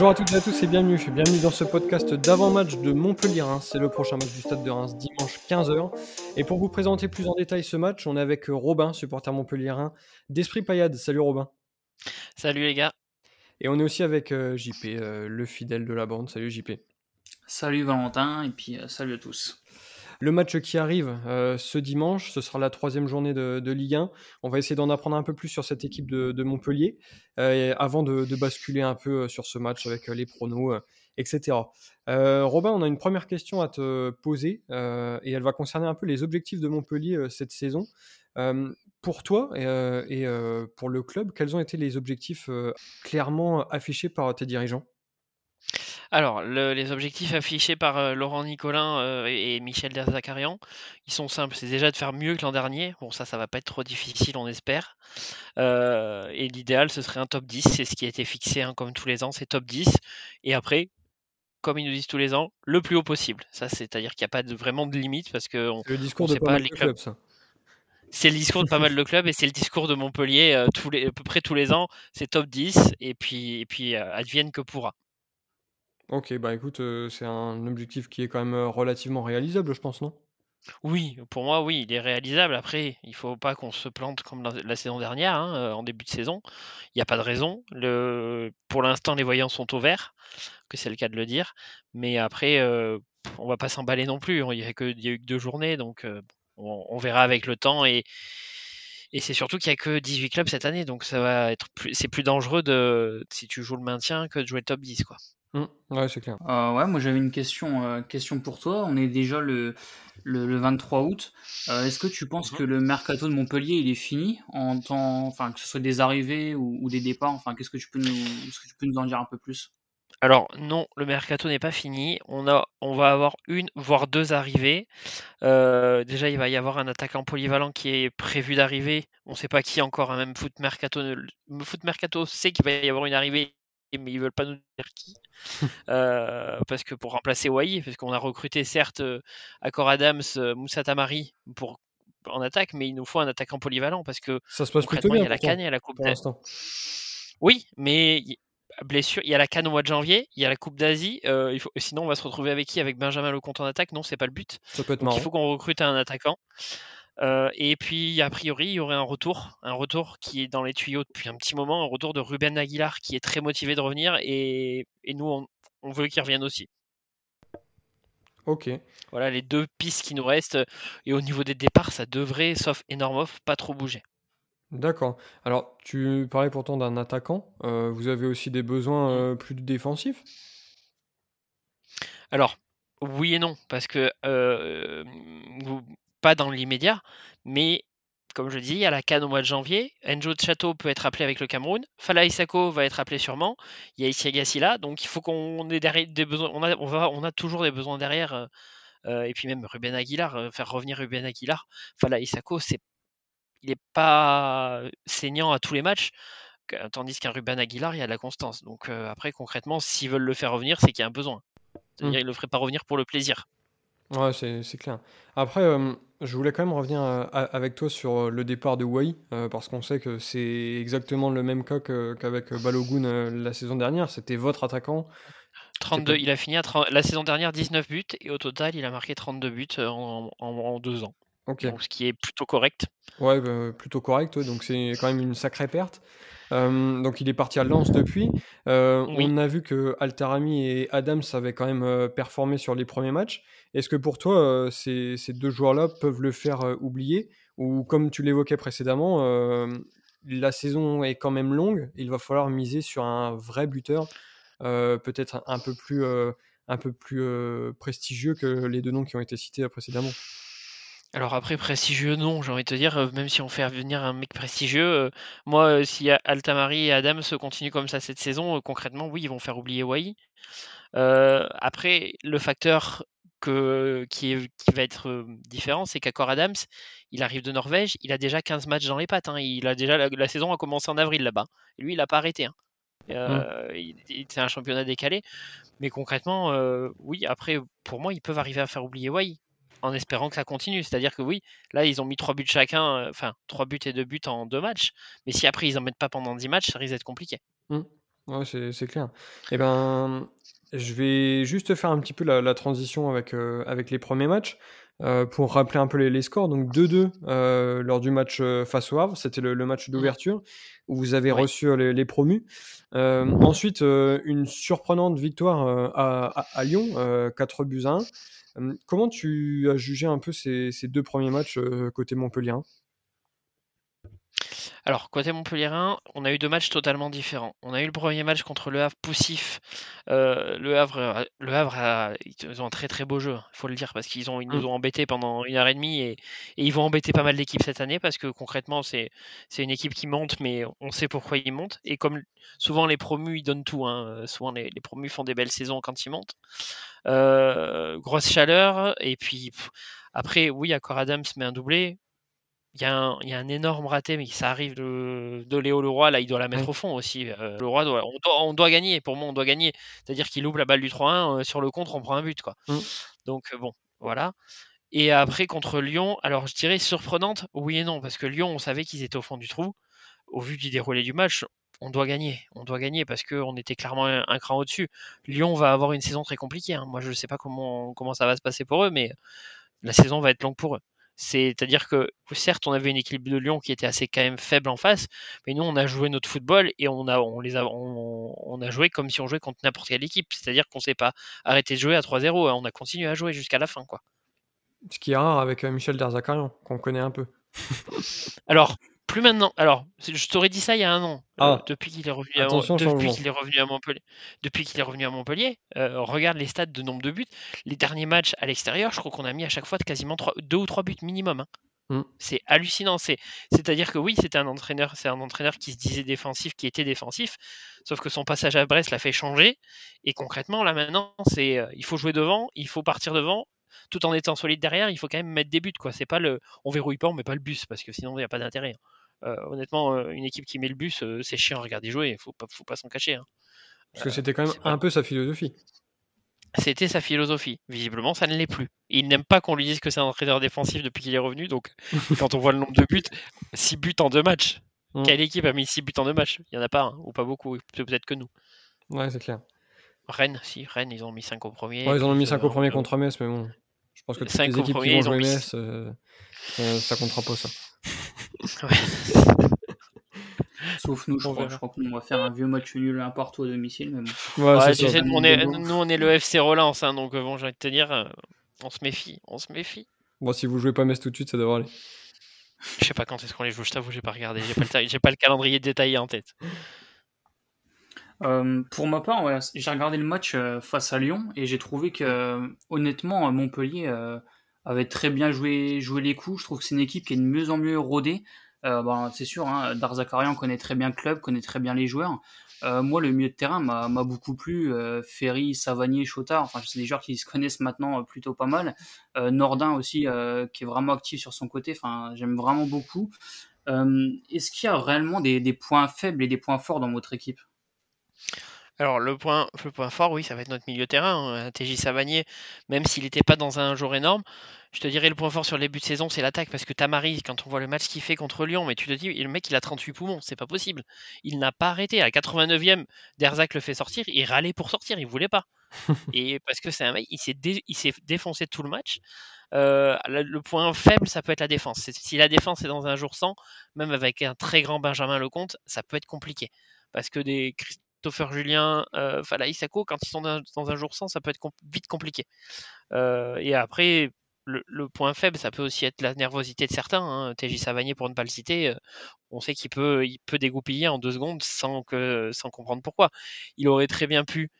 Bonjour à toutes et à tous et bienvenue. Bienvenue dans ce podcast d'avant-match de Montpellier. C'est le prochain match du stade de Reims dimanche 15h. Et pour vous présenter plus en détail ce match, on est avec Robin, supporter Montpellier d'Esprit Payade. Salut Robin. Salut les gars. Et on est aussi avec euh, JP, euh, le fidèle de la bande. Salut JP. Salut Valentin et puis euh, salut à tous. Le match qui arrive ce dimanche, ce sera la troisième journée de, Ligue 1. On va essayer d'en apprendre un peu plus sur cette équipe de, Montpellier avant de, basculer un peu sur ce match avec les pronos, etc. Robin, on a une première question à te poser et elle va concerner un peu les objectifs de Montpellier cette saison pour toi et, pour le club, quels ont été les objectifs clairement affichés par tes dirigeants? Alors, les objectifs affichés par Laurent Nicolin et, Michel Derzakarian, ils sont simples. C'est déjà de faire mieux que l'an dernier. Bon, ça, ça va pas être trop difficile, on espère. et l'idéal, ce serait un top 10. C'est ce qui a été fixé, hein, comme tous les ans, c'est top 10. Et après, comme ils nous disent tous les ans, le plus haut possible. Ça, c'est-à-dire qu'il n'y a pas de, vraiment de limite parce que le discours de pas les clubs. ça. C'est le discours de pas mal de clubs et c'est le discours de Montpellier euh, tous les, à peu près tous les ans. C'est top 10 et puis, et puis euh, advienne que pourra. Ok, bah écoute, euh, c'est un objectif qui est quand même relativement réalisable, je pense, non? Oui, pour moi, oui, il est réalisable. Après, il faut pas qu'on se plante comme la, saison dernière, hein, en début de saison. Il n'y a pas de raison. Le, pour l'instant, les voyants sont au vert, que c'est le cas de le dire. Mais après, on va pas s'emballer non plus. Il n'y a, que, eu que deux journées, donc on, verra avec le temps et, et c'est surtout qu'il n'y a que 18 clubs cette année, donc ça va être plus, c'est plus dangereux de, si tu joues le maintien que de jouer le top 10. Quoi. Mmh. ouais, c'est clair. Euh, ouais, moi j'avais une question, euh, question pour toi. On est déjà le, le, 23 août. Euh, est-ce que tu penses mmh que le mercato de Montpellier il est fini en temps, enfin que ce soit des arrivées ou, des départs? Enfin, qu'est-ce que tu peux nous, ce que tu peux nous en dire un peu plus? Alors non, le mercato n'est pas fini. On, a, on va avoir une, voire deux arrivées. Euh, déjà, il va y avoir un attaquant polyvalent qui est prévu d'arriver. On ne sait pas qui encore. Hein, même Foot Mercato, Foot Mercato sait qu'il va y avoir une arrivée, mais ils veulent pas nous dire qui. Euh, parce que pour remplacer Wai, parce qu'on a recruté certes euh, Accor Adams, Moussa Tamari pour en attaque, mais il nous faut un attaquant polyvalent parce que ça se passe plutôt bien. Il y a la canne et la coupe. Oui, mais blessure. Il y a la Cannes au mois de janvier, il y a la Coupe d'Asie. Euh, il faut... Sinon, on va se retrouver avec qui? Avec Benjamin Lecomte en attaque? Non, c'est pas le but. Ça peut être il faut qu'on recrute un attaquant. Euh, et puis, a priori, il y aurait un retour, un retour qui est dans les tuyaux depuis un petit moment, un retour de Ruben Aguilar qui est très motivé de revenir et, nous, on, veut qu'il revienne aussi. Ok. Voilà les deux pistes qui nous restent. Et au niveau des départs, ça devrait, sauf énorme off, pas trop bouger. D'accord. Alors, tu parlais pourtant d'un attaquant. Euh, vous avez aussi des besoins euh, plus défensifs? Alors, oui et non, parce que euh, pas dans l'immédiat, mais comme je dis, il y a la canne au mois de janvier. Enjo de Château peut être appelé avec le Cameroun. Fala Isako va être appelé sûrement. Il y a Isiagassi là, donc il faut qu'on ait des besoins. On a, on, a toujours des besoins derrière. et puis même Ruben Aguilar, faire revenir Ruben Aguilar. Fala Isako, c'est il n'est pas saignant à tous les matchs, tandis qu'un Ruben Aguilar, il y a de la constance. Donc après, concrètement, s'ils veulent le faire revenir, c'est qu'il y a un besoin. Mmh. C'est-à-dire qu'ils ne le feraient pas revenir pour le plaisir. Ouais, c'est clair. Après, je voulais quand même revenir avec toi sur le départ de Wai, parce qu'on sait que c'est exactement le même cas qu'avec Balogun la saison dernière. C'était votre attaquant. 32, il a fini la saison dernière 19 buts et au total il a marqué 32 buts en deux ans ce qui est plutôt correct. Ouais, bah, plutôt correct, donc c'est quand même une sacrée perte. Donc il est parti à Lens depuis. On a vu que Altarami et Adams avaient quand même performé sur les premiers matchs. Est-ce que pour toi, ces, ces, deux joueurs-là peuvent le faire oublier? Ou comme tu l'évoquais précédemment, la saison est quand même longue. Il va falloir miser sur un vrai buteur, peut-être un peu plus, un peu plus prestigieux que les deux noms qui ont été cités précédemment. Alors après, prestigieux, non, j'ai envie de te dire, euh, même si on fait venir un mec prestigieux, euh, moi, euh, si Altamari et Adam se continuent comme ça cette saison, concrètement, oui, ils vont faire oublier Wai. après, le facteur que, qui, va être différent, c'est qu'Accor Adams, il arrive de Norvège, il a déjà 15 matchs dans les pattes. Hein, il a déjà la, saison a commencé en avril là-bas. Lui, il n'a pas arrêté. Hein. Mmh. c'est un championnat décalé. Mais concrètement, oui, après, pour moi, ils peuvent arriver à faire oublier Wai en espérant que ça continue. C'est-à-dire que oui, là, ils ont mis trois buts chacun, euh, enfin, trois buts et deux buts en deux matchs. Mais si après, ils n'en mettent pas pendant dix matchs, ça risque d'être compliqué. Mmh. Ouais, c'est clair. Eh ben, je vais juste faire un petit peu la, transition avec, euh, avec les premiers matchs. Euh, pour rappeler un peu les, scores, donc 2-2 euh, lors du match face au Havre, c'était le, match d'ouverture où vous avez reçu les, promus. ensuite, une surprenante victoire à, à, Lyon, 4 buts à 1. comment tu as jugé un peu ces, ces deux premiers matchs côté Montpellier? Alors, côté Montpellierin, on a eu deux matchs totalement différents. On a eu le premier match contre le Havre poussif. Euh, le Havre, euh, le Havre ils ont un très très beau jeu, il faut le dire, parce qu'ils ont, ils nous mmh. ont embêtés pendant une heure et demie et, ils vont embêter pas mal d'équipes cette année parce que concrètement, c'est, c'est une équipe qui monte, mais on sait pourquoi ils montent. Et comme souvent les promus, ils donnent tout. Hein, euh, souvent les, promus font des belles saisons quand ils montent. grosse chaleur, et puis après, oui, Accor Adams met un doublé il y, a un, énorme raté, mais ça arrive de, Léo Leroy. Là, il doit la mettre au fond aussi. Euh, Leroy, doit, on, doit, gagner. Pour moi, on doit gagner. C'est-à-dire qu'il ouvre la balle du 3-1. Euh, sur le contre, on prend un but. Quoi. Mmh. Donc, euh, bon, voilà. Et après, contre Lyon, alors je dirais surprenante, oui et non, parce que Lyon, on savait qu'ils étaient au fond du trou. Au vu du déroulé du match, on doit gagner. On doit gagner parce qu'on était clairement un, cran au-dessus. Lyon va avoir une saison très compliquée. Hein. Moi, je ne sais pas comment, comment ça va se passer pour eux, mais la saison va être longue pour eux. C'est-à-dire que certes, on avait une équipe de Lyon qui était assez quand même faible en face, mais nous, on a joué notre football et on a, on les a, on, a joué comme si on jouait contre n'importe quelle équipe. C'est-à-dire qu'on ne s'est pas arrêté de jouer à 3-0, hein. on a continué à jouer jusqu'à la fin, quoi. Ce qui est rare avec euh, Michel Derzakarian, qu'on connaît un peu. Alors, plus maintenant. Alors, je t'aurais dit ça il y a un an, euh, ah. depuis qu'il est revenu à, depuis qu'il est revenu à Montpellier. Depuis qu'il est revenu à Montpellier, euh, regarde les stats de nombre de buts. Les derniers matchs à l'extérieur, je crois qu'on a mis à chaque fois quasiment deux ou trois buts minimum. Hein. Mm. C'est hallucinant. C'est, c'est-à-dire que oui, c'était un entraîneur, c'est un entraîneur qui se disait défensif, qui était défensif, sauf que son passage à Brest l'a fait changer. Et concrètement, là maintenant, c'est, euh, il faut jouer devant, il faut partir devant, tout en étant solide derrière. Il faut quand même mettre des buts, quoi. C'est pas le, on verrouille pas, on met pas le bus, parce que sinon il n'y a pas d'intérêt. Euh, honnêtement, euh, une équipe qui met le bus, euh, c'est chiant à regarder jouer, il faut pas, faut pas s'en cacher. Hein. Parce que c'était quand même un peu sa philosophie. C'était sa philosophie. Visiblement, ça ne l'est plus. il n'aime pas qu'on lui dise que c'est un entraîneur défensif depuis qu'il est revenu. Donc, quand on voit le nombre de buts, 6 buts en deux matchs. Mm. Quelle équipe a mis 6 buts en deux matchs? Il n'y en a pas, hein, ou pas beaucoup, peut-être que nous. Ouais, c'est clair. Rennes, si, Rennes, ils ont mis 5 au premier. Ouais, ils ont mis 5 au premier contre Metz, mais bon. Je pense que toutes les équipes qui vont jouer Metz, ça, ça comptera pas ça. Sauf nous, je, crois, je crois qu'on va faire un vieux match nul un partout à domicile. Mais on est, nous, on est le FC Relance, hein, donc bon, j'ai envie de te dire, euh, on se méfie, on se méfie. Bon, si vous jouez pas Metz tout de suite, ça devrait aller. Je sais pas quand est-ce qu'on les joue, je t'avoue, j'ai pas regardé, j'ai pas, le, pas le calendrier détaillé en tête. Euh, pour ma part, j'ai regardé le match euh, face à Lyon et j'ai trouvé que, honnêtement, Montpellier avait très bien joué, joué les coups. Je trouve que c'est une équipe qui est de mieux en mieux rodée. Euh, bon, c'est sûr, hein, Darzakarian connaît très bien le club, connaît très bien les joueurs. Euh, moi, le milieu de terrain m'a beaucoup plu. Euh, Ferry, Savanier, Chotard, enfin, c'est des joueurs qui se connaissent maintenant plutôt pas mal. Nordin aussi, qui est vraiment actif sur son côté. Enfin, j'aime vraiment beaucoup. Est-ce qu'il y a réellement des, points faibles et des points forts dans votre équipe? Alors le point, le point fort, oui, ça va être notre milieu terrain. Hein. TJ Savanier, même s'il n'était pas dans un jour énorme, je te dirais le point fort sur le début de saison, c'est l'attaque. Parce que Tamari, quand on voit le match qu'il fait contre Lyon, mais tu te dis, le mec, il a 38 poumons, c'est pas possible. Il n'a pas arrêté. À 89e, Derzac le fait sortir, il râlait pour sortir, il voulait pas. Et parce que c'est un mec, il s'est, défoncé tout le match. Euh, le point faible, ça peut être la défense. Si la défense est dans un jour sans, même avec un très grand Benjamin Lecomte, ça peut être compliqué. Parce que des Christopher Julien, euh, Isako, quand ils sont dans, un jour sans, ça peut être vite compliqué. Euh, et après, le, point faible, ça peut aussi être la nervosité de certains. Hein. TJ Savanier, pour ne pas le citer, euh, on sait qu'il peut, il peut dégoupiller en deux secondes sans, que, sans comprendre pourquoi. Il aurait très bien pu,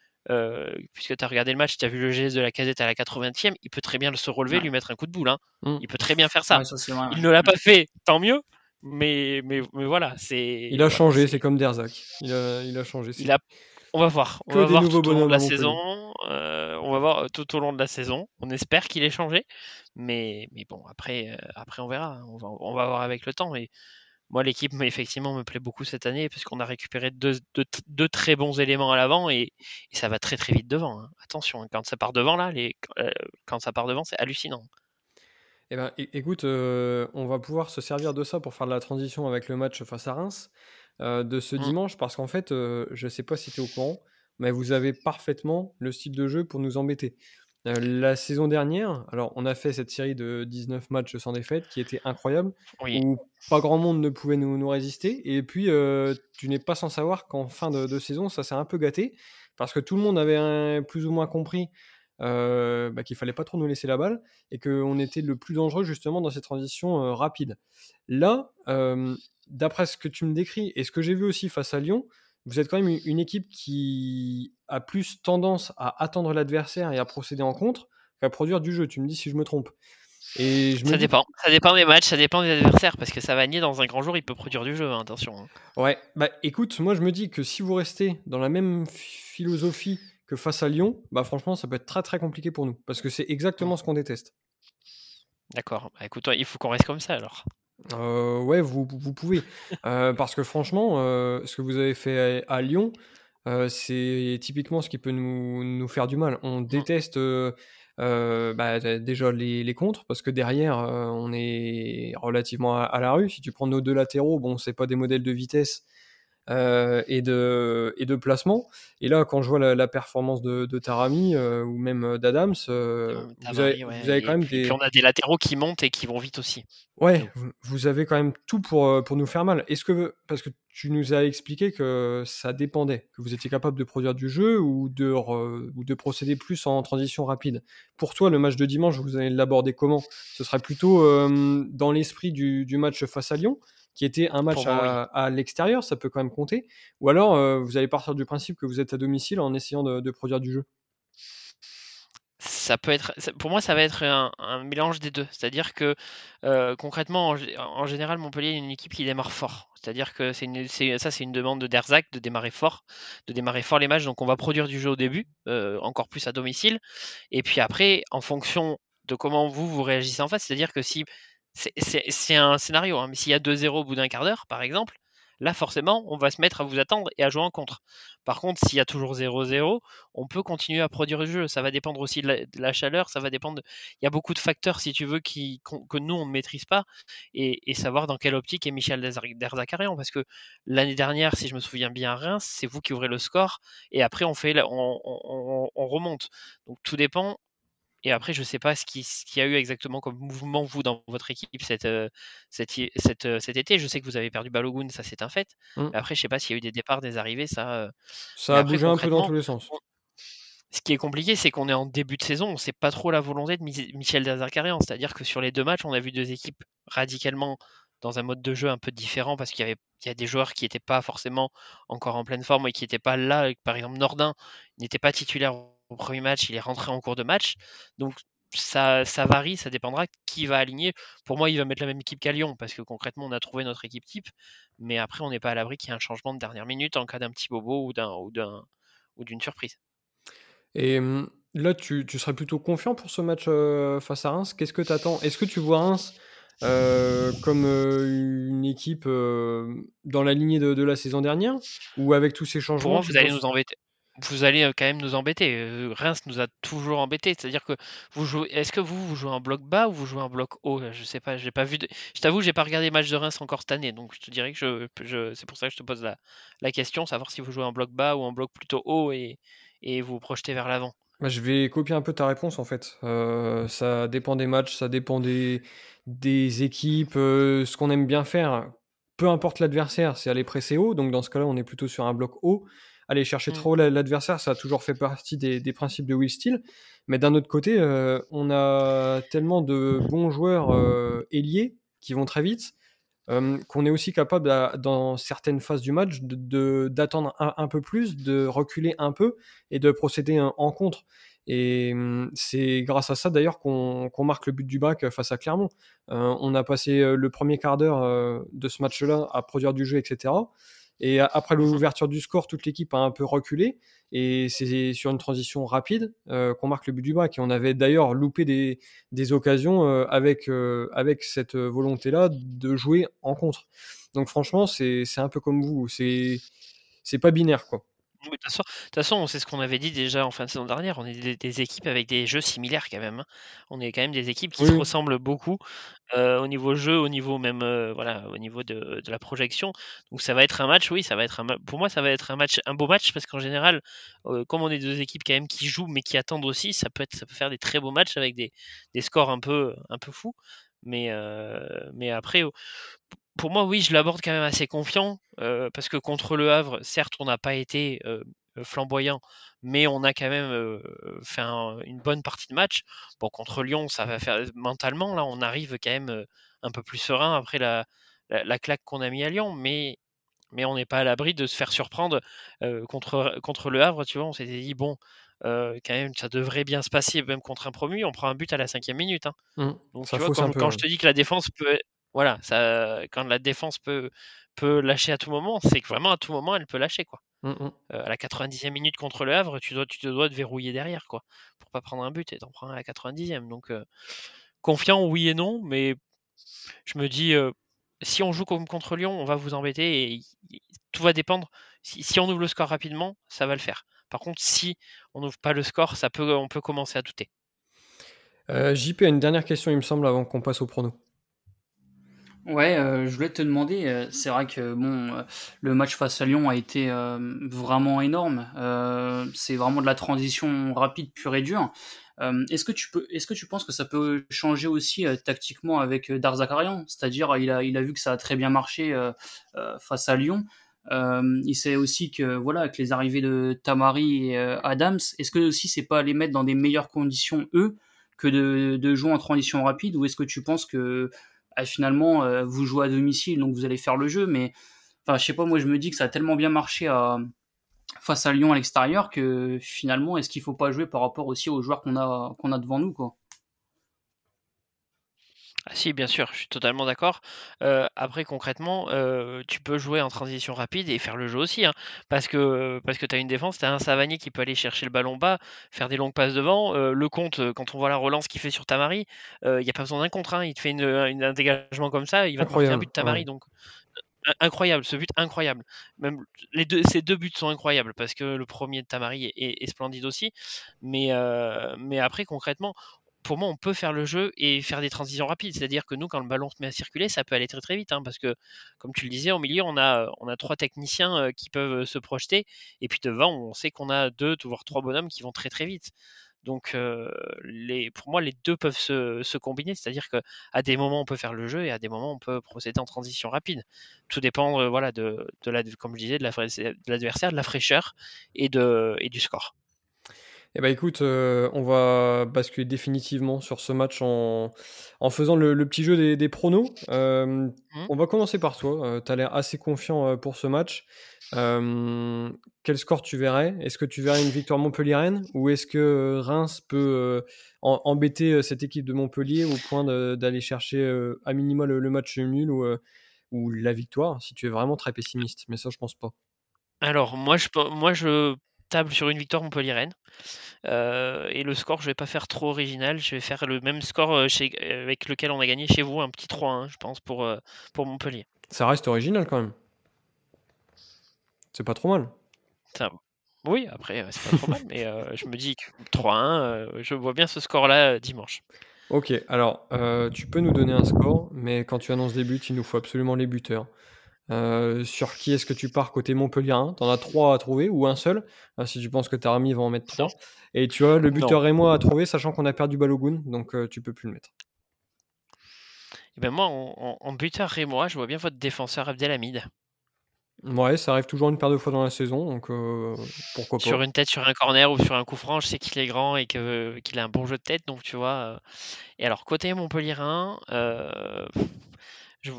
puisque tu as regardé le match, tu as vu le geste de la casette à la 80e, il peut très bien se relever, lui mettre un coup de boule. Hein. Mmh. Il peut très bien faire ça. il ne l'a pas fait, tant mieux. Mais, mais, mais voilà, c'est. Il a changé, c'est comme Derzac. Il a, il a changé. Il a... On va voir. On va voir tout au long de la saison. Euh, on va voir tout au long de la saison. On espère qu'il ait changé. Mais, mais bon, après, euh, après on verra. Hein. On va, on va voir avec le temps. Et moi, l'équipe, effectivement, me plaît beaucoup cette année parce qu'on a récupéré deux, deux, très bons éléments à l'avant et, ça va très très vite devant. Hein. Attention, hein, quand ça part devant, là, les, euh, quand ça part devant, c'est hallucinant. Eh ben, écoute, euh, on va pouvoir se servir de ça pour faire de la transition avec le match face à Reims. de ce Mmh. dimanche parce qu'en fait, je sais pas si tu es au courant, mais vous avez parfaitement le style de jeu pour nous embêter. la saison dernière, alors on a fait cette série de 19 matchs sans défaite qui était incroyable, Oui. où pas grand monde ne pouvait nous, nous résister. Et puis, tu n'es pas sans savoir qu'en fin de, de saison, ça s'est un peu gâté parce que tout le monde avait un- plus ou moins compris euh, bah, qu'il fallait pas trop nous laisser la balle et qu'on était le plus dangereux justement dans ces transitions euh, rapides. Là, euh, d'après ce que tu me décris et ce que j'ai vu aussi face à Lyon, vous êtes quand même une, équipe qui a plus tendance à attendre l'adversaire et à procéder en contre qu'à produire du jeu. Tu me dis si je me trompe. Et je me Ça dis- dépend. Ça dépend des matchs, ça dépend des adversaires. Parce que Savanier, dans un grand jour, il peut produire du jeu, hein, attention. hein. Ouais, bah écoute, moi je me dis que si vous restez dans la même ph- philosophie que face à Lyon, bah franchement ça peut être très très compliqué pour nous parce que c'est exactement ce qu'on déteste. D'accord. Bah, écoute, il faut qu'on reste comme ça alors. Euh, ouais, vous, vous pouvez. Euh, parce que franchement, euh, ce que vous avez fait à, à Lyon, c'est typiquement ce qui peut nous, nous faire du mal. On déteste euh, euh, bah, déjà les, les contres, parce que derrière, on est relativement à, à la rue. Si tu prends nos deux latéraux, bon, c'est pas des modèles de vitesse euh, et, de, et de placement. Et là, quand je vois la, la performance de, de Tarami euh, ou même d'Adams, euh, Euh, vous, avez, ouais, vous avez et quand même puis, des... puis on a des latéraux qui montent et qui vont vite aussi. Ouais, vous- vous avez quand même tout pour, pour nous faire mal. Est-ce que, parce que tu nous as expliqué que ça dépendait, que vous étiez capable de produire du jeu ou de, re- ou de procéder plus en transition rapide. Pour toi, le match de dimanche, vous allez l'aborder comment? Ce serait plutôt dans l'esprit du, du match face à Lyon, qui était un match à, à l'extérieur, ça peut quand même compter. Ou alors, euh, vous allez partir du principe que vous êtes à domicile en essayant de, de produire du jeu. Ça peut être, pour moi, ça va être un, un mélange des deux. C'est-à-dire que euh, concrètement, en, gé- en général, Montpellier est une équipe qui démarre fort. C'est-à-dire que c'est- ça, c'est une demande de Derzac de démarrer fort, de démarrer fort les matchs. Donc, on va produire du jeu au début, euh, encore plus à domicile. Et puis après, en fonction de comment vous vous réagissez en face, c'est-à-dire que si c'est un scénario, hein, mais s'il y a 2-0 au bout d'un quart d'heure, par exemple, là forcément, on va se mettre à vous attendre et à jouer en contre. Par contre, s'il y a toujours 0-0, on peut continuer à produire le jeu. Ça va dépendre aussi de la, chaleur, ça va dépendre. Il y a beaucoup de facteurs, si tu veux, que nous on ne maîtrise pas et, savoir dans quelle optique est Michel Derzak- Derzakarian. Parce que l'année dernière, si je me souviens bien Reims, c'est vous qui ouvrez le score et après on fait, on remonte. Donc tout dépend. Et après, je ne sais pas ce qui- ce qu'il y a eu exactement comme mouvement, vous, dans votre équipe cette, cet, hi- cette, cet été. Je sais que vous avez perdu Balogun, ça c'est un fait. Mm. Mais après, je ne sais pas s'il y a eu des départs, des arrivées, ça. Ça a après, bougé un peu dans tous les sens. ce qui est compliqué, c'est qu'on est en début de saison, on ne sait pas trop la volonté de Mi- Michel Derzakarian. C'est-à-dire que sur les deux matchs, on a vu deux équipes radicalement dans un mode de jeu un peu différent parce qu'il y avait il y a des joueurs qui n'étaient pas forcément encore en pleine forme et qui n'étaient pas là. Par exemple, Nordin n'était pas titulaire au premier match, il est rentré en cours de match. Donc ça, ça varie, ça dépendra qui va aligner. Pour moi, il va mettre la même équipe qu'à Lyon parce que concrètement, on a trouvé notre équipe type. Mais après, on n'est pas à l'abri qu'il y ait un changement de dernière minute en cas d'un petit bobo ou d'un ou d'un ou d'une surprise. Et hum, là, tu, tu serais plutôt confiant pour ce match euh, face à Reims? Qu'est-ce que tu attends Est-ce que tu vois Reims euh, comme euh, une équipe dans la lignée de, de la saison dernière? Ou avec tous ces Pour changements moi, tu vous allez nous embêter. Vous allez quand même nous embêter. Reims nous a toujours embêtés. C'est-à-dire que vous jouez. Est-ce que vous, vous jouez en bloc bas ou vous jouez en bloc haut? Je sais pas. J'ai pas vu. Je t'avoue, j'ai pas regardé les matchs de Reims encore cette année, donc je te dirais que je. C'est pour ça que je te pose la, question, savoir si vous jouez en bloc bas ou en bloc plutôt haut et, et vous vous projetez vers l'avant. Bah, je vais copier un peu ta réponse en fait. Euh, ça dépend des matchs, ça dépend des, des équipes, ce qu'on aime bien faire. Peu importe l'adversaire, c'est aller presser haut. Donc dans ce cas-là, on est plutôt sur un bloc haut. Aller chercher Mm. trop la- l'adversaire, ça a toujours fait partie des, des principes de Will Steele. Mais d'un autre côté, euh, on a tellement de bons joueurs euh, ailiers qui vont très vite euh, qu'on est aussi capable, à- dans certaines phases du match, de- de- d'attendre un, un peu plus, de reculer un peu et de procéder en, en contre. Et hum, c'est grâce à ça d'ailleurs qu'on marque le but du bac face à Clermont. Euh, on a passé le premier quart d'heure de ce match-là à produire du jeu, etc. Et après l'ouverture du score, toute l'équipe a un peu reculé. Et c'est sur une transition rapide euh, qu'on marque le but du bac. Et on avait d'ailleurs loupé des, des occasions euh, avec, euh, avec cette volonté-là de jouer en contre. Donc franchement, c'est un peu comme vous. C'est pas binaire, quoi. De toute façon, c'est ce qu'on avait dit déjà en fin de saison dernière. On est des, équipes avec des jeux similaires quand même. Hein. On est quand même des équipes qui se ressemblent beaucoup au niveau jeu, au niveau même voilà, au niveau de, la projection. Donc ça va être un match, oui, ça va être un pour moi ça va être un match, un beau match parce qu'en général, comme on est deux équipes quand même qui jouent mais qui attendent aussi, ça peut être, ça peut faire des très beaux matchs avec des, scores un peu, un peu fous. Mais, mais après, pour moi, oui, je l'aborde quand même assez confiant, parce que contre le Havre, certes, on n'a pas été flamboyant, mais on a quand même fait une bonne partie de match. Bon, contre Lyon, ça va faire mentalement, là, on arrive quand même un peu plus serein après la, la, claque qu'on a mis à Lyon, mais, mais on n'est pas à l'abri de se faire surprendre contre, contre le Havre, tu vois, on s'était dit, bon, quand même, ça devrait bien se passer, même contre un promu, on prend un but à la cinquième minute. Hein. Mmh. Donc, tu vois, quand, je te dis que la défense peut, voilà, ça, quand la défense peut, peut lâcher à tout moment, c'est que vraiment à tout moment elle peut lâcher quoi. Mmh, mmh. à la 90e minute contre le Havre, tu dois, tu te dois te verrouiller derrière quoi, pour pas prendre un but et t'en prends à la 90e. Donc confiant oui et non, mais je me dis si on joue comme contre Lyon, on va vous embêter et, tout va dépendre. Si, si, on ouvre le score rapidement, ça va le faire. Par contre, si on n'ouvre pas le score, ça peut, on peut commencer à douter. JP a une dernière question, il me semble, avant qu'on passe au prono. Ouais, euh, je voulais te demander, euh, c'est vrai que bon, euh, le match face à Lyon a été vraiment énorme. c'est vraiment de la transition rapide, pure et dure. est-ce que tu peux, est-ce que tu penses que ça peut changer aussi tactiquement avec Darzakarian C'est-à-dire, il a, il a vu que ça a très bien marché face à Lyon. il sait aussi que voilà, avec les arrivées de Tamari et Adams, est-ce que aussi c'est pas les mettre dans des meilleures conditions eux que de, de jouer en transition rapide, ou est-ce que tu penses que ah, finalement, euh, vous jouez à domicile, donc vous allez faire le jeu. Mais enfin, je sais pas, moi je me dis que ça a tellement bien marché face à Lyon à l'extérieur que finalement, est-ce qu'il faut pas jouer par rapport aussi aux joueurs qu'on a, qu'on a devant nous, quoi? Ah si, bien sûr, je suis totalement d'accord. Euh, après, concrètement, euh, tu peux jouer en transition rapide et faire le jeu aussi, hein, parce que, parce que tu as une défense, tu as un Savanier qui peut aller chercher le ballon bas, faire des longues passes devant. Euh, le compte, quand on voit la relance qu'il fait sur Tamari, il n'y a pas besoin d'un contre, hein, il te fait une, un dégagement comme ça, il va te marquer un but de Tamari. Donc, incroyable, ce but incroyable. Même les deux, ces deux buts sont incroyables parce que le premier de Tamari est, est splendide aussi. Mais, mais après, concrètement, pour moi, on peut faire le jeu et faire des transitions rapides. C'est-à-dire que nous, quand le ballon se met à circuler, ça peut aller très très vite. Hein, parce que, comme tu le disais, au milieu, on a, a trois techniciens euh, qui peuvent euh, se projeter. Et puis devant, on sait qu'on a deux, voire trois bonhommes qui vont très très vite. Donc, euh, pour moi, les deux peuvent se, combiner. C'est-à-dire qu'à des moments, on peut faire le jeu et à des moments, on peut procéder en transition rapide. Tout dépend, voilà, de, la, comme je disais, de l'adversaire, de, la fraîcheur et du score. Eh ben écoute, euh, on va basculer définitivement sur ce match en, en faisant le, petit jeu des, des pronos. Euh, mmh. On va commencer par toi. Euh, tu as l'air assez confiant pour ce match. quel score tu verrais? Est-ce que tu verrais une victoire montpelliéraine ou est-ce que Reims peut embêter cette équipe de Montpellier au point d'aller chercher à minima le, match nul ou, ou la victoire si tu es vraiment très pessimiste? Mais ça, je pense pas. Alors, moi, je, moi, je table sur une victoire montpelliéraine. Euh, et le score, je vais pas faire trop original. Je vais faire le même score euh, chez, avec lequel on a gagné chez vous, un petit 3-1, je pense, pour, euh, pour Montpellier. Ça reste original quand même. C'est pas trop mal. Ça, oui, après, c'est pas trop mal, mais je me dis que 3-1, je vois bien ce score-là dimanche. Ok, alors tu peux nous donner un score, mais quand tu annonces des buts, il nous faut absolument les buteurs. Euh, sur qui est-ce que tu pars côté Montpellier T'en as trois à trouver ou un seul? Euh, Si tu penses que Tarami va en mettre trois. Et tu as le buteur et moi à trouver, sachant qu'on a perdu Balogun, donc euh, tu peux plus le mettre. Et eh ben moi, en, buteur et moi, je vois bien votre défenseur Abdelhamid. Ouais, ça arrive toujours une paire de fois dans la saison, donc pourquoi pas. Sur une tête, sur un corner ou sur un coup franc, je sais qu'il est grand et qu'il a un bon jeu de tête, donc tu vois. Et alors, côté Montpellier 1, je,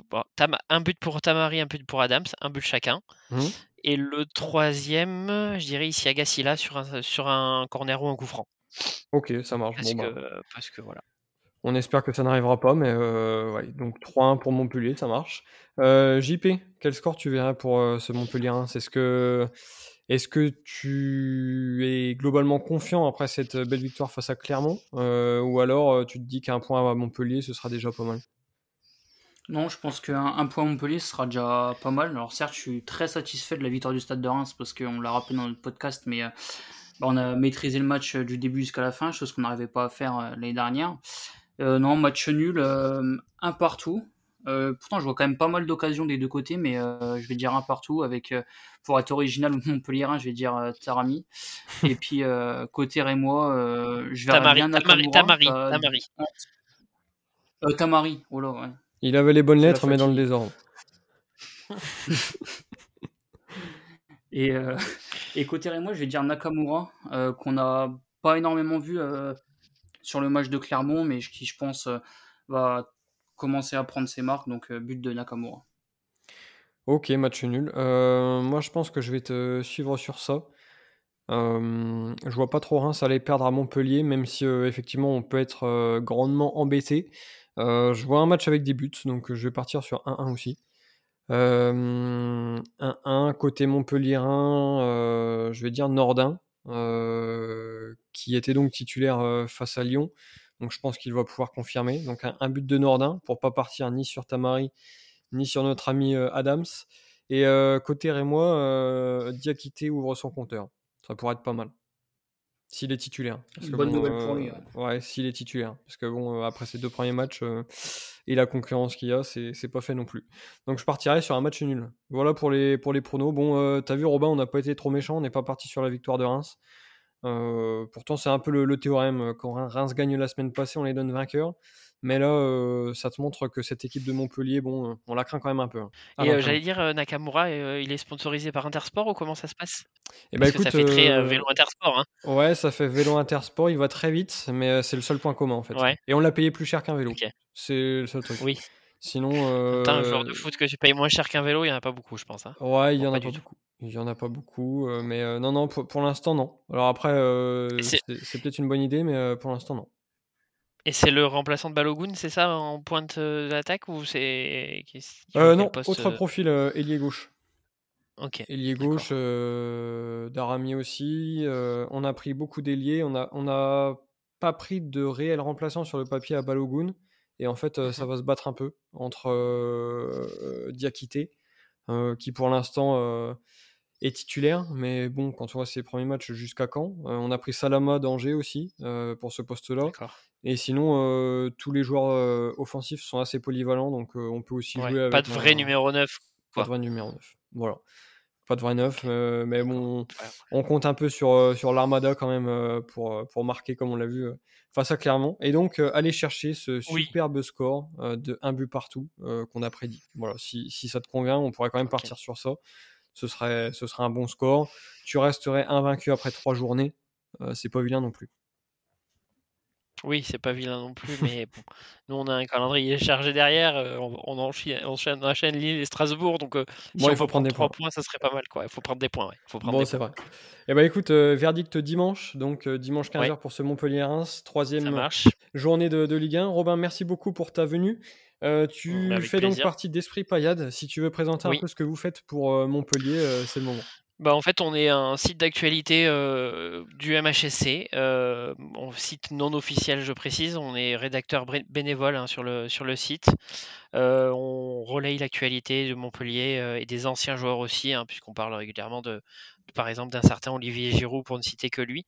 un but pour Tamari, un but pour Adams, un but chacun. Mmh. Et le troisième, je dirais ici à Gassila sur un, sur un corner ou un coup franc. Ok, ça marche. Parce, que, bah. parce que voilà. On espère que ça n'arrivera pas, mais euh, ouais, donc 3-1 pour Montpellier, ça marche. Euh, JP, quel score tu verrais pour euh, ce Montpellier Est-ce que, est que tu es globalement confiant après cette belle victoire face à Clermont? Ou alors tu te dis qu'un point à Montpellier, ce sera déjà pas mal? Non, je pense qu'un un point Montpellier sera déjà pas mal. Alors certes, je suis très satisfait de la victoire du Stade de Reims parce qu'on l'a rappelé dans notre podcast, mais bah, on a maîtrisé le match du début jusqu'à la fin, chose qu'on n'arrivait pas à faire l'année dernière. non, match nul, un partout. Euh, pourtant, je vois quand même pas mal d'occasions des deux côtés, mais euh, je vais dire un partout avec, euh, pour être original Montpellierin, je vais dire Tarami. Et puis côté Rémois, je vais bien Nakamura. Tamari, Tamari. Tamari, oh là, ouais. Il avait les bonnes lettres, mais dans le désordre. et, et côté Rémois, je vais dire Nakamura, qu'on n'a pas énormément vu sur le match de Clermont, mais qui, je pense, va commencer à prendre ses marques, donc euh, but de Nakamura. Ok, match nul. Euh, moi, je pense que je vais te suivre sur ça. Euh, je vois pas trop Reims aller perdre à Montpellier, même si effectivement on peut être grandement embêté. Je vois un match avec des buts, donc je vais partir sur 1-1 aussi. 1-1 côté Montpellier, je vais dire Nordin, qui était donc titulaire face à Lyon. Donc je pense qu'il va pouvoir confirmer. Donc un, but de Nordin pour pas partir ni sur Tamari ni sur notre ami euh, Adams. Et euh, côté Rémois, euh, Diakité ouvre son compteur. Ça pourrait être pas mal. S'il est titulaire. bonne nouvelle pour lui. Ouais, s'il est titulaire. Parce que bon, après ces deux premiers matchs et la concurrence qu'il y a, c'est pas fait non plus. Donc je partirai sur un match nul. Voilà pour les, pour les pronos. Bon, t'as vu Robin, on n'a pas été trop méchant, on n'est pas parti sur la victoire de Reims. Euh, pourtant, c'est un peu le, théorème. Quand Reims gagne la semaine passée, on les donne vainqueurs. Mais là, euh, ça te montre que cette équipe de Montpellier, bon, on la craint quand même un peu. Hein. Et euh, j'allais dire, Nakamura, il est sponsorisé par Intersport ou comment ça se passe? Et eh ben, ça fait très vélo Intersport. Hein. Ouais, ça fait vélo Intersport. Il va très vite, mais c'est le seul point commun en fait. Et on l'a payé plus cher qu'un vélo. C'est le seul truc. Oui. Sinon. Euh... un joueur de foot que tu payes moins cher qu'un vélo, il n'y en a pas beaucoup, je pense. Hein. Ouais, il n'y en a pas, beaucoup. Il y en a pas beaucoup, euh, mais euh, non, non, pour, l'instant, non. Alors après, euh, c'est peut-être une bonne idée, mais pour l'instant, non. Et c'est le remplaçant de Balogun, c'est ça, en pointe d'attaque ou c'est Non, autre profil, ailier gauche. Ok. Ailier gauche, Darami aussi. on a pris beaucoup d'ailiers. On n'a on a pas pris de réel remplaçant sur le papier à Balogun. Et en fait, ça mmh va se battre un peu entre Diakité, qui pour l'instant est titulaire, mais bon, quand on voit ses premiers matchs jusqu'à quand, on a pris Salama d'Angers aussi pour ce poste-là. Et sinon, tous les joueurs offensifs sont assez polyvalents, donc on peut aussi jouer avec. Pas de vrai numéro 9. Pas de vrai numéro 9. Voilà pas de vrai neuf, mais bon, on compte un peu sur, sur l'Armada quand même pour, pour marquer comme on l'a vu face à Clermont. Et donc, aller chercher ce superbe score de un but partout qu'on a prédit. Voilà, si, si, ça te convient, on pourrait quand même partir sur ça. Ce serait, ce serait un bon score. Tu resterais invaincu après trois journées. c'est pas vilain non plus. Oui, c'est pas vilain non plus, mais bon, nous on a un calendrier chargé derrière, on, enchaîne, enchaîne, Lille et Strasbourg, donc si il faut prendre des points. points. ça serait pas mal, quoi. Il faut prendre des points, ouais. Faut prendre bon, c'est vrai. Eh ben écoute, verdict dimanche, donc dimanche 15h pour ce Montpellier-Reims, troisième journée de, Ligue 1. Robin, merci beaucoup pour ta venue. tu fais donc partie d'Esprit Payade. Si tu veux présenter un peu ce que vous faites pour Montpellier, c'est le moment. Bah, en fait, on est un site d'actualité du MHSC, euh, on site non officiel, je précise. On est rédacteur bénévole hein, sur, le, sur le site. on relaye l'actualité de Montpellier et des anciens joueurs aussi, hein, puisqu'on parle régulièrement de, par exemple d'un certain Olivier Giroud pour ne citer que lui.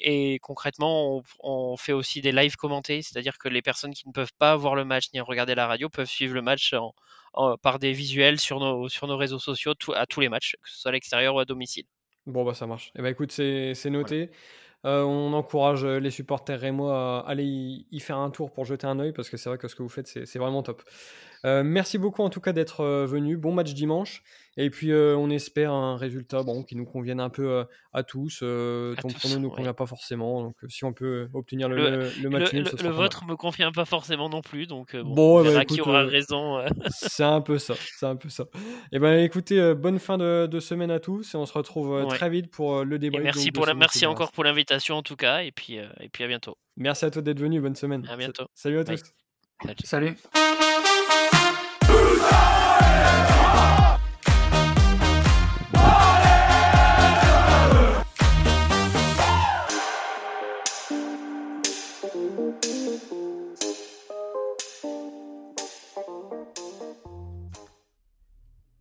et concrètement, on, fait aussi des lives commentés, c'est-à-dire que les personnes qui ne peuvent pas voir le match ni regarder la radio peuvent suivre le match en, par des visuels sur nos, sur nos réseaux sociaux à tous les matchs, que ce soit à l'extérieur ou à domicile. Bon, bah ça marche. Et eh bah écoute, c'est noté. Euh, on encourage les supporters rémois à aller y, faire un tour pour jeter un oeil parce que c'est vrai que ce que vous faites, c'est vraiment top. Euh, merci beaucoup en tout cas d'être euh, venu. Bon match dimanche. Et puis euh, on espère un résultat bon, qui nous convienne un peu à tous. ton pronom ne nous convient pas forcément. Donc si on peut obtenir le, le, match Le, le vôtre me convient pas forcément non plus. Donc bon, on eh ben, qui aura raison. c'est un peu ça. C'est un peu ça. Et eh ben écoutez, bonne fin de, semaine à tous et on se retrouve très vite pour le débat. Merci, pour la, merci encore pour l'invitation en tout cas. Et puis, et puis à bientôt. Merci à toi d'être venu. Bonne semaine. À bientôt. Salut à tous. Salut. Salut. Yeah.